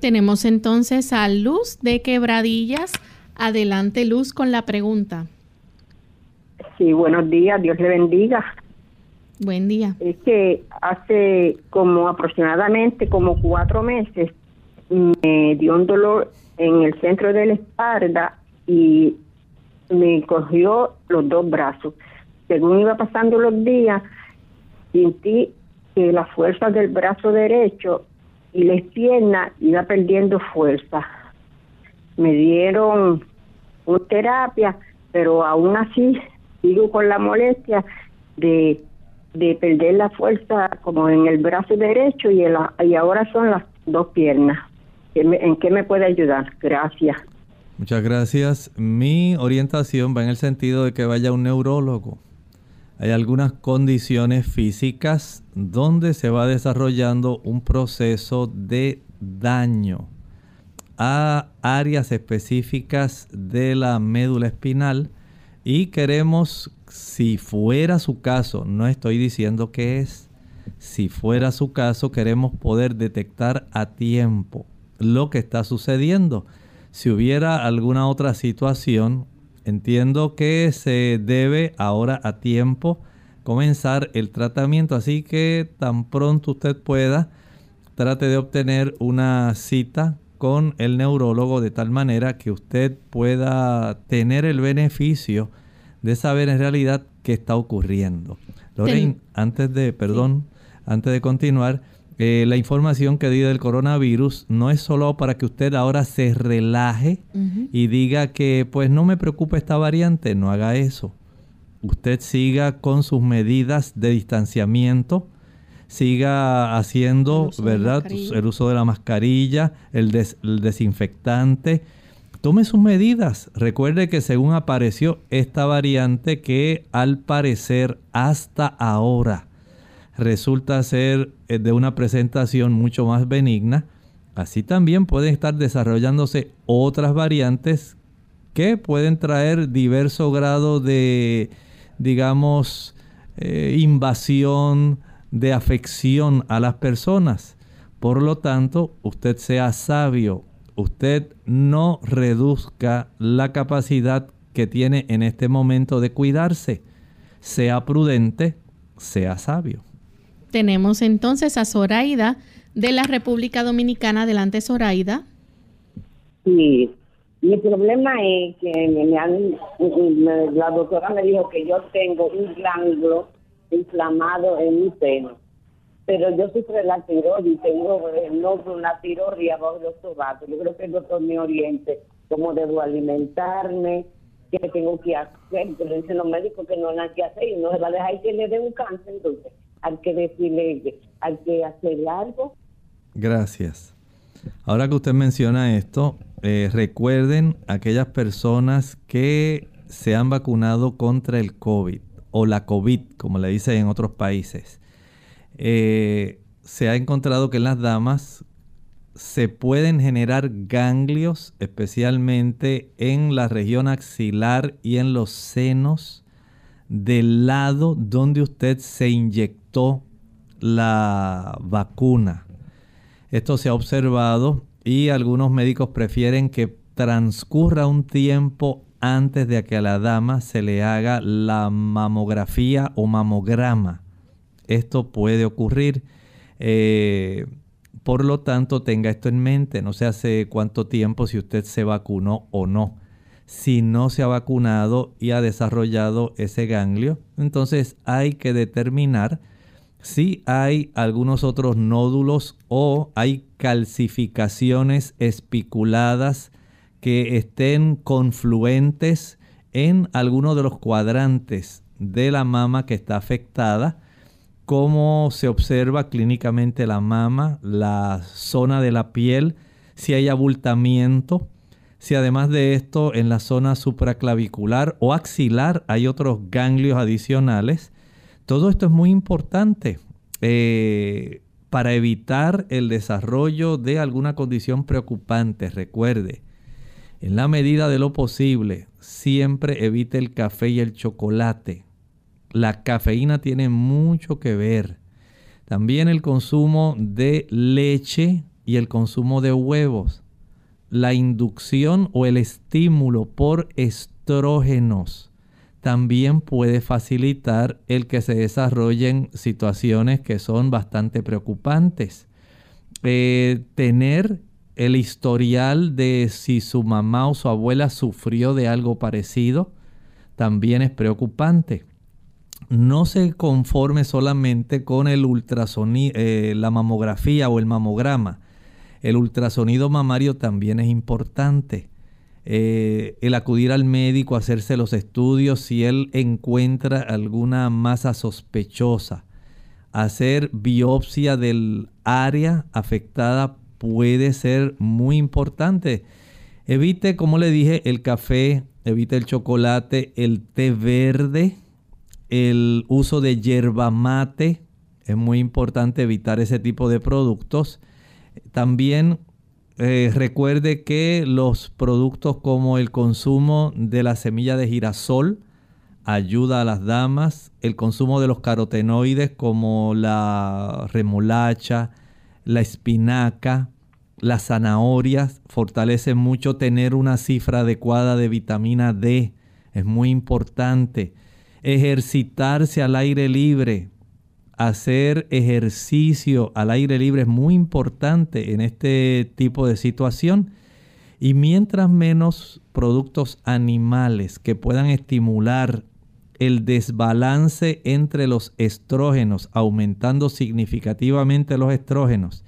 Tenemos entonces a Luz de Quebradillas. Adelante Luz con la pregunta. Sí, buenos días, Dios le bendiga. Buen día. Es que hace como aproximadamente como cuatro meses me dio un dolor en el centro de la espalda y me cogió los dos brazos. Según iba pasando los días, sentí que la fuerza del brazo derecho y la pierna iba perdiendo fuerza. Me dieron una terapia, pero aún así sigo con la molestia de, de perder la fuerza como en el brazo derecho y, y ahora son las dos piernas. ¿En qué me puede ayudar? Gracias. Muchas gracias. Mi orientación va en el sentido de que vaya un neurólogo. Hay algunas condiciones físicas donde se va desarrollando un proceso de daño a áreas específicas de la médula espinal y queremos, si fuera su caso, no estoy diciendo que es, si fuera su caso, queremos poder detectar a tiempo lo que está sucediendo. Si hubiera alguna otra situación, entiendo que se debe ahora a tiempo comenzar el tratamiento, así que tan pronto usted pueda, trate de obtener una cita con el neurólogo de tal manera que usted pueda tener el beneficio de saber en realidad qué está ocurriendo. Lorraine, antes de, perdón, antes de continuar, eh, la información que di del coronavirus no es solo para que usted ahora se relaje y diga que pues no me preocupa esta variante, no haga eso. Usted siga con sus medidas de distanciamiento, siga haciendo, ¿verdad? El uso de la mascarilla, el, desinfectante. Tome sus medidas. Recuerde que según apareció esta variante que al parecer hasta ahora resulta ser eh, de una presentación mucho más benigna, así también pueden estar desarrollándose otras variantes que pueden traer diverso grado de, digamos, eh, invasión, de afección a las personas. Por lo tanto, usted sea sabio, usted no reduzca la capacidad que tiene en este momento de cuidarse. Sea prudente, sea sabio. Tenemos entonces a Zoraida de la República Dominicana. Adelante, Zoraida. Sí, mi problema es que me la doctora me dijo que yo tengo un glándulo inflamado en mi seno. Pero yo sufro la tiroides, tengo no una tiroides abajo de los. Yo creo que el doctor me oriente cómo debo alimentarme, qué tengo que hacer. Pero dicen los médicos que no hay nada que hacer y no se va a dejar que le dé un cáncer. Entonces, hay que decirle, hay que hacer algo. Gracias. Ahora que usted menciona esto, eh, recuerden aquellas personas que se han vacunado contra el COVID o la COVID, como le dicen en otros países, eh, se ha encontrado que en las damas se pueden generar ganglios, especialmente en la región axilar y en los senos del lado donde usted se inyectó la vacuna. Esto se ha observado y algunos médicos prefieren que transcurra un tiempo antes de que a la dama se le haga la mamografía o mamograma. Esto puede ocurrir. Eh, por lo tanto, tenga esto en mente. No sé hace cuánto tiempo si usted se vacunó o no. Si no se ha vacunado y ha desarrollado ese ganglio, entonces hay que determinar si hay algunos otros nódulos o hay calcificaciones espiculadas que estén confluentes en alguno de los cuadrantes de la mama que está afectada, cómo se observa clínicamente la mama, la zona de la piel, si hay abultamiento, si además de esto en la zona supraclavicular o axilar hay otros ganglios adicionales, Todo esto es muy importante eh, para evitar el desarrollo de alguna condición preocupante. Recuerde, en la medida de lo posible, siempre evite el café y el chocolate. La cafeína tiene mucho que ver. También el consumo de leche y el consumo de huevos. La inducción o el estímulo por estrógenos también puede facilitar el que se desarrollen situaciones que son bastante preocupantes. Eh, tener el historial de si su mamá o su abuela sufrió de algo parecido también es preocupante. No se conforme solamente con el ultrasonido, eh, la mamografía o el mamograma. El ultrasonido mamario también es importante. Eh, el acudir al médico, hacerse los estudios si él encuentra alguna masa sospechosa. Hacer biopsia del área afectada puede ser muy importante. Evite, como le dije, el café, evite el chocolate, el té verde, el uso de yerba mate. Es muy importante evitar ese tipo de productos. También eh, recuerde que los productos como el consumo de la semilla de girasol ayuda a las damas, el consumo de los carotenoides como la remolacha, la espinaca, las zanahorias, fortalece mucho tener una cifra adecuada de vitamina D, es muy importante. Ejercitarse al aire libre, hacer ejercicio al aire libre es muy importante en este tipo de situación. Y mientras menos productos animales que puedan estimular el desbalance entre los estrógenos, aumentando significativamente los estrógenos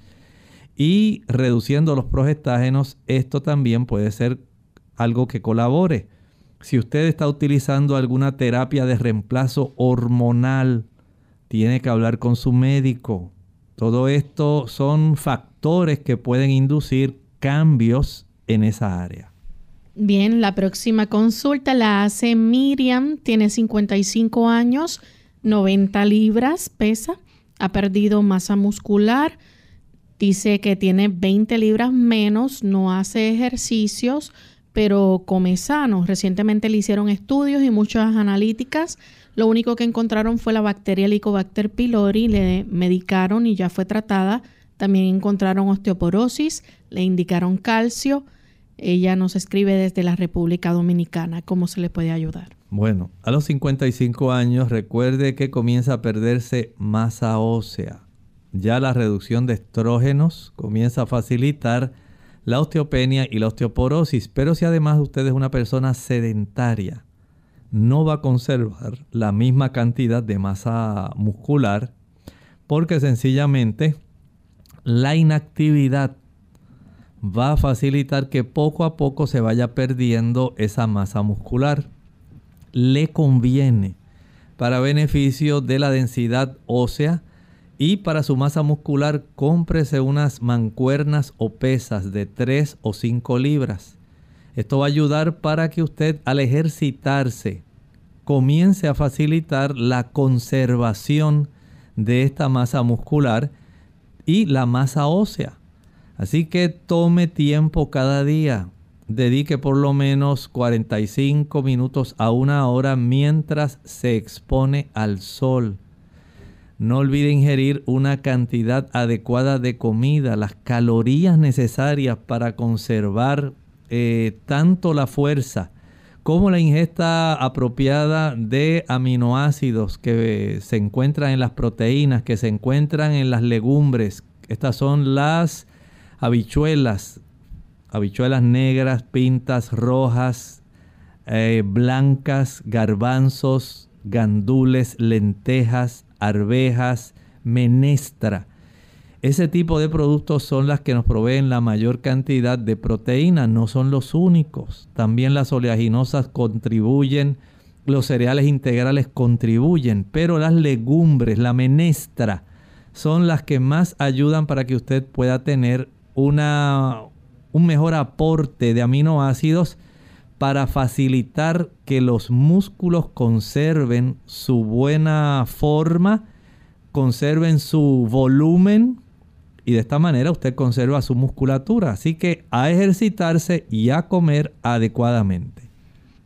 y reduciendo los progestágenos, esto también puede ser algo que colabore. Si usted está utilizando alguna terapia de reemplazo hormonal, tiene que hablar con su médico. Todo esto son factores que pueden inducir cambios en esa área. Bien, la próxima consulta la hace Miriam, tiene 55 años, 90 libras, pesa, ha perdido masa muscular, dice que tiene 20 libras menos, no hace ejercicios, pero come sano. Recientemente le hicieron estudios y muchas analíticas lo único que encontraron fue la bacteria Helicobacter pylori, le medicaron y ya fue tratada. También encontraron osteoporosis, le indicaron calcio. Ella nos escribe desde la República Dominicana. ¿Cómo se le puede ayudar? Bueno, a los 55 años recuerde que comienza a perderse masa ósea. Ya la reducción de estrógenos comienza a facilitar la osteopenia y la osteoporosis. Pero si además usted es una persona sedentaria, no va a conservar la misma cantidad de masa muscular porque sencillamente la inactividad va a facilitar que poco a poco se vaya perdiendo esa masa muscular. Le conviene para beneficio de la densidad ósea y para su masa muscular cómprese unas mancuernas o pesas de 3 o 5 libras. Esto va a ayudar para que usted al ejercitarse comience a facilitar la conservación de esta masa muscular y la masa ósea. Así que tome tiempo cada día. Dedique por lo menos 45 minutos a una hora mientras se expone al sol. No olvide ingerir una cantidad adecuada de comida, las calorías necesarias para conservar eh, tanto la fuerza como la ingesta apropiada de aminoácidos que se encuentran en las proteínas, que se encuentran en las legumbres. Estas son las habichuelas, habichuelas negras, pintas, rojas, eh, blancas, garbanzos, gandules, lentejas, arvejas, menestra. Ese tipo de productos son las que nos proveen la mayor cantidad de proteínas, no son los únicos. También las oleaginosas contribuyen, los cereales integrales contribuyen, pero las legumbres, la menestra, son las que más ayudan para que usted pueda tener una, un mejor aporte de aminoácidos, para facilitar que los músculos conserven su buena forma, conserven su volumen y de esta manera usted conserva su musculatura. Así que a ejercitarse y a comer adecuadamente.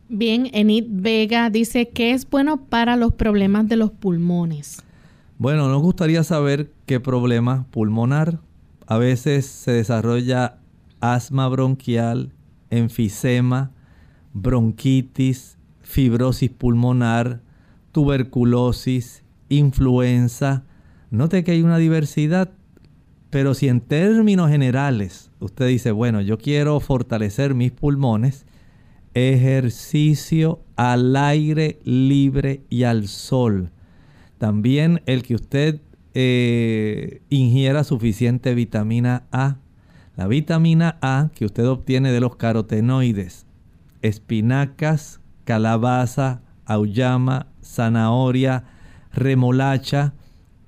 Bien, Enid Vega dice que es bueno para los problemas de los pulmones. Bueno, nos gustaría saber qué problema pulmonar. A veces se desarrolla asma bronquial, enfisema, bronquitis, fibrosis pulmonar, tuberculosis, influenza. Note que hay una diversidad, pero si en términos generales usted dice, bueno, yo quiero fortalecer mis pulmones, ejercicio al aire libre y al sol. También el que usted eh, ingiera suficiente vitamina A. La vitamina A que usted obtiene de los carotenoides, espinacas, calabaza, auyama, zanahoria, remolacha,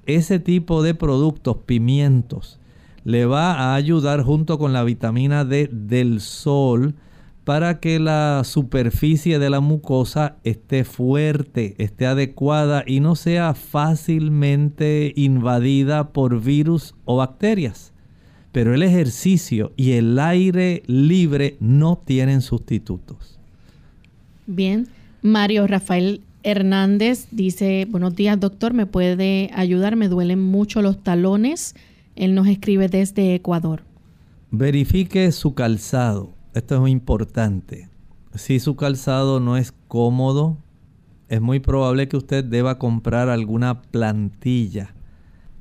ese tipo de productos, pimientos, le va a ayudar junto con la vitamina D del sol para que la superficie de la mucosa esté fuerte, esté adecuada y no sea fácilmente invadida por virus o bacterias. Pero el ejercicio y el aire libre no tienen sustitutos. Bien, Mario Rafael Hernández dice, buenos días doctor, ¿me puede ayudar? Me duelen mucho los talones. Él nos escribe desde Ecuador. Verifique su calzado esto es muy importante. Si su calzado no es cómodo, es muy probable que usted deba comprar alguna plantilla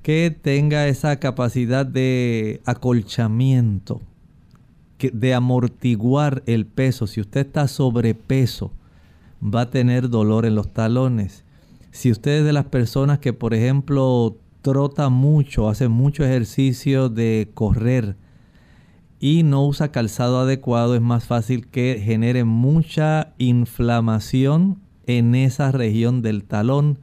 que tenga esa capacidad de acolchamiento, de amortiguar el peso. Si usted está sobrepeso, va a tener dolor en los talones. Si usted es de las personas que, por ejemplo, trota mucho, hace mucho ejercicio de correr, y no usa calzado adecuado, es más fácil que genere mucha inflamación en esa región del talón.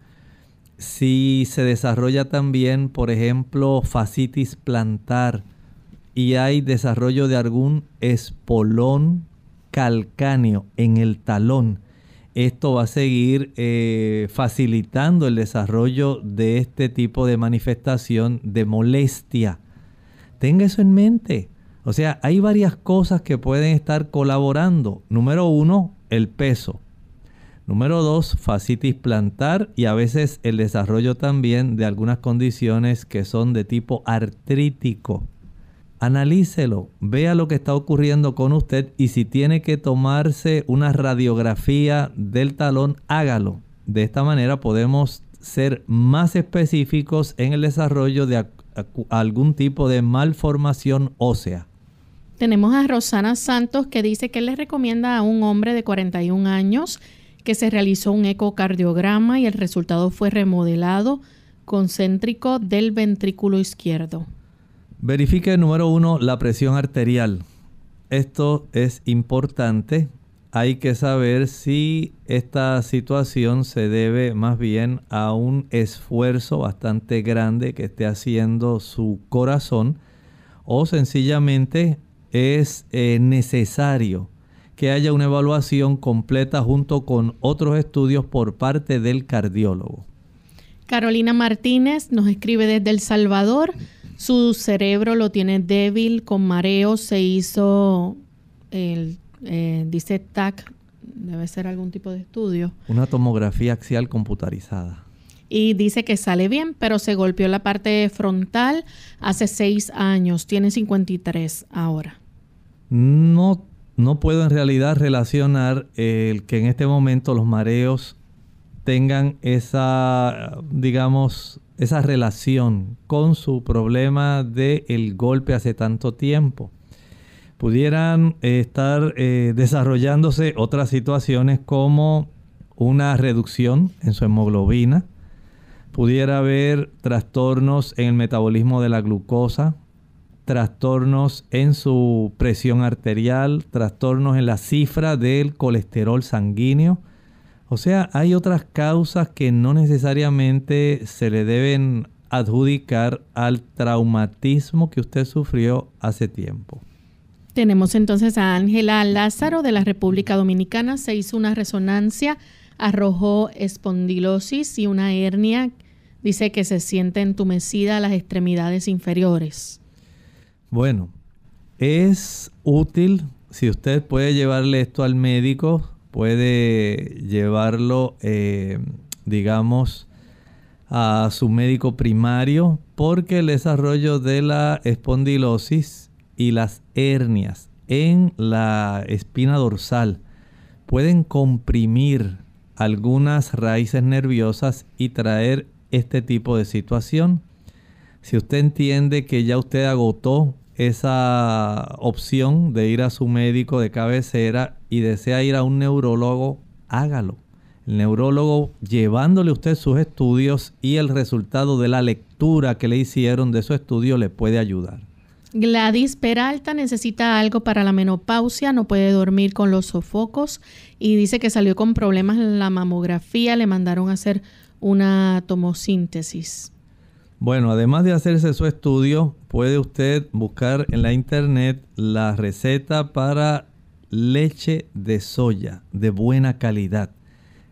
Si se desarrolla también, por ejemplo, fascitis plantar y hay desarrollo de algún espolón calcáneo en el talón, esto va a seguir eh, facilitando el desarrollo de este tipo de manifestación de molestia. Tenga eso en mente. O sea, hay varias cosas que pueden estar colaborando. Número uno, el peso. Número dos, fascitis plantar y a veces el desarrollo también de algunas condiciones que son de tipo artrítico. Analícelo, vea lo que está ocurriendo con usted y si tiene que tomarse una radiografía del talón, hágalo. De esta manera podemos ser más específicos en el desarrollo de algún tipo de malformación ósea. Tenemos a Rosana Santos que dice que le recomienda a un hombre de 41 años que se realizó un ecocardiograma y el resultado fue remodelado concéntrico del ventrículo izquierdo. Verifique número uno la presión arterial. Esto es importante. Hay que saber si esta situación se debe más bien a un esfuerzo bastante grande que esté haciendo su corazón o sencillamente es eh, necesario que haya una evaluación completa junto con otros estudios por parte del cardiólogo. Carolina Martínez nos escribe desde El Salvador. Su cerebro lo tiene débil, con mareo. Se hizo, el, eh, dice TAC, debe ser algún tipo de estudio. Una tomografía axial computarizada y dice que sale bien, pero se golpeó la parte frontal hace seis años, tiene 53 ahora. No, no puedo en realidad relacionar el que en este momento los mareos tengan esa, digamos, esa relación con su problema del el golpe hace tanto tiempo. Pudieran estar eh, desarrollándose otras situaciones como una reducción en su hemoglobina, pudiera haber trastornos en el metabolismo de la glucosa, trastornos en su presión arterial, trastornos en la cifra del colesterol sanguíneo. O sea, hay otras causas que no necesariamente se le deben adjudicar al traumatismo que usted sufrió hace tiempo. Tenemos entonces a Ángela Lázaro de la República Dominicana. Se hizo una resonancia, arrojó espondilosis y una hernia. Dice que se siente entumecida las extremidades inferiores. Bueno, es útil si usted puede llevarle esto al médico, puede llevarlo, eh, digamos, a su médico primario, porque el desarrollo de la espondilosis y las hernias en la espina dorsal pueden comprimir algunas raíces nerviosas y traer este tipo de situación. Si usted entiende que ya usted agotó esa opción de ir a su médico de cabecera y desea ir a un neurólogo, hágalo. El neurólogo llevándole usted sus estudios y el resultado de la lectura que le hicieron de su estudio le puede ayudar. Gladys Peralta necesita algo para la menopausia, no puede dormir con los sofocos y dice que salió con problemas en la mamografía, le mandaron a hacer una tomosíntesis. Bueno, además de hacerse su estudio, puede usted buscar en la internet la receta para leche de soya de buena calidad.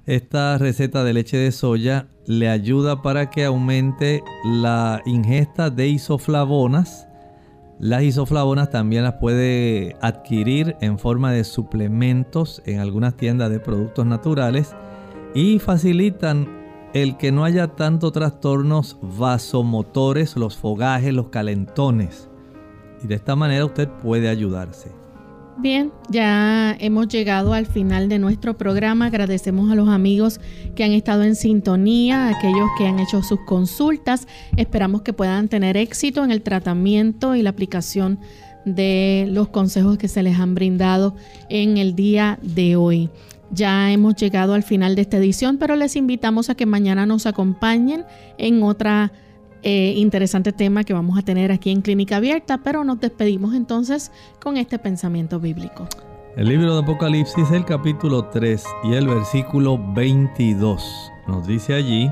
Esta receta de leche de soya le ayuda para que aumente la ingesta de isoflavonas, las isoflavonas también las puede adquirir en forma de suplementos en algunas tiendas de productos naturales y facilitan el que no haya tanto trastornos vasomotores, los fogajes, los calentones. Y de esta manera usted puede ayudarse. Bien, ya hemos llegado al final de nuestro programa. Agradecemos a los amigos que han estado en sintonía, a aquellos que han hecho sus consultas. Esperamos que puedan tener éxito en el tratamiento y la aplicación de los consejos que se les han brindado en el día de hoy. Ya hemos llegado al final de esta edición, pero les invitamos a que mañana nos acompañen en otra eh, interesante tema que vamos a tener aquí en Clínica Abierta, pero nos despedimos entonces con este pensamiento bíblico. El libro de Apocalipsis, el capítulo 3 y el versículo 22, nos dice allí,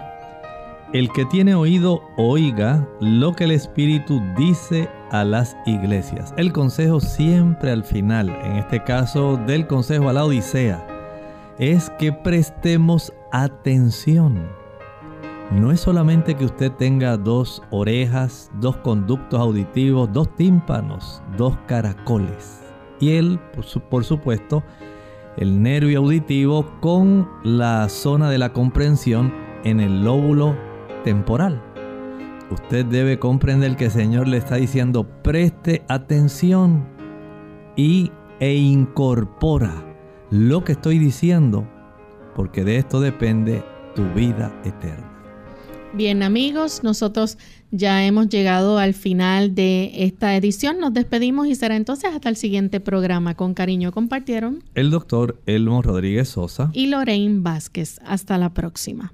el que tiene oído, oiga lo que el Espíritu dice a las iglesias. El consejo siempre al final, en este caso del consejo a la Odisea, es que prestemos atención no es solamente que usted tenga dos orejas, dos conductos auditivos, dos tímpanos, dos caracoles. Y él, por supuesto, el nervio auditivo con la zona de la comprensión en el lóbulo temporal. Usted debe comprender que el Señor le está diciendo preste atención y e incorpora lo que estoy diciendo, porque de esto depende tu vida eterna. Bien amigos, nosotros ya hemos llegado al final de esta edición. Nos despedimos y será entonces hasta el siguiente programa. Con cariño compartieron el doctor Elmo Rodríguez Sosa y Lorraine Vázquez. Hasta la próxima.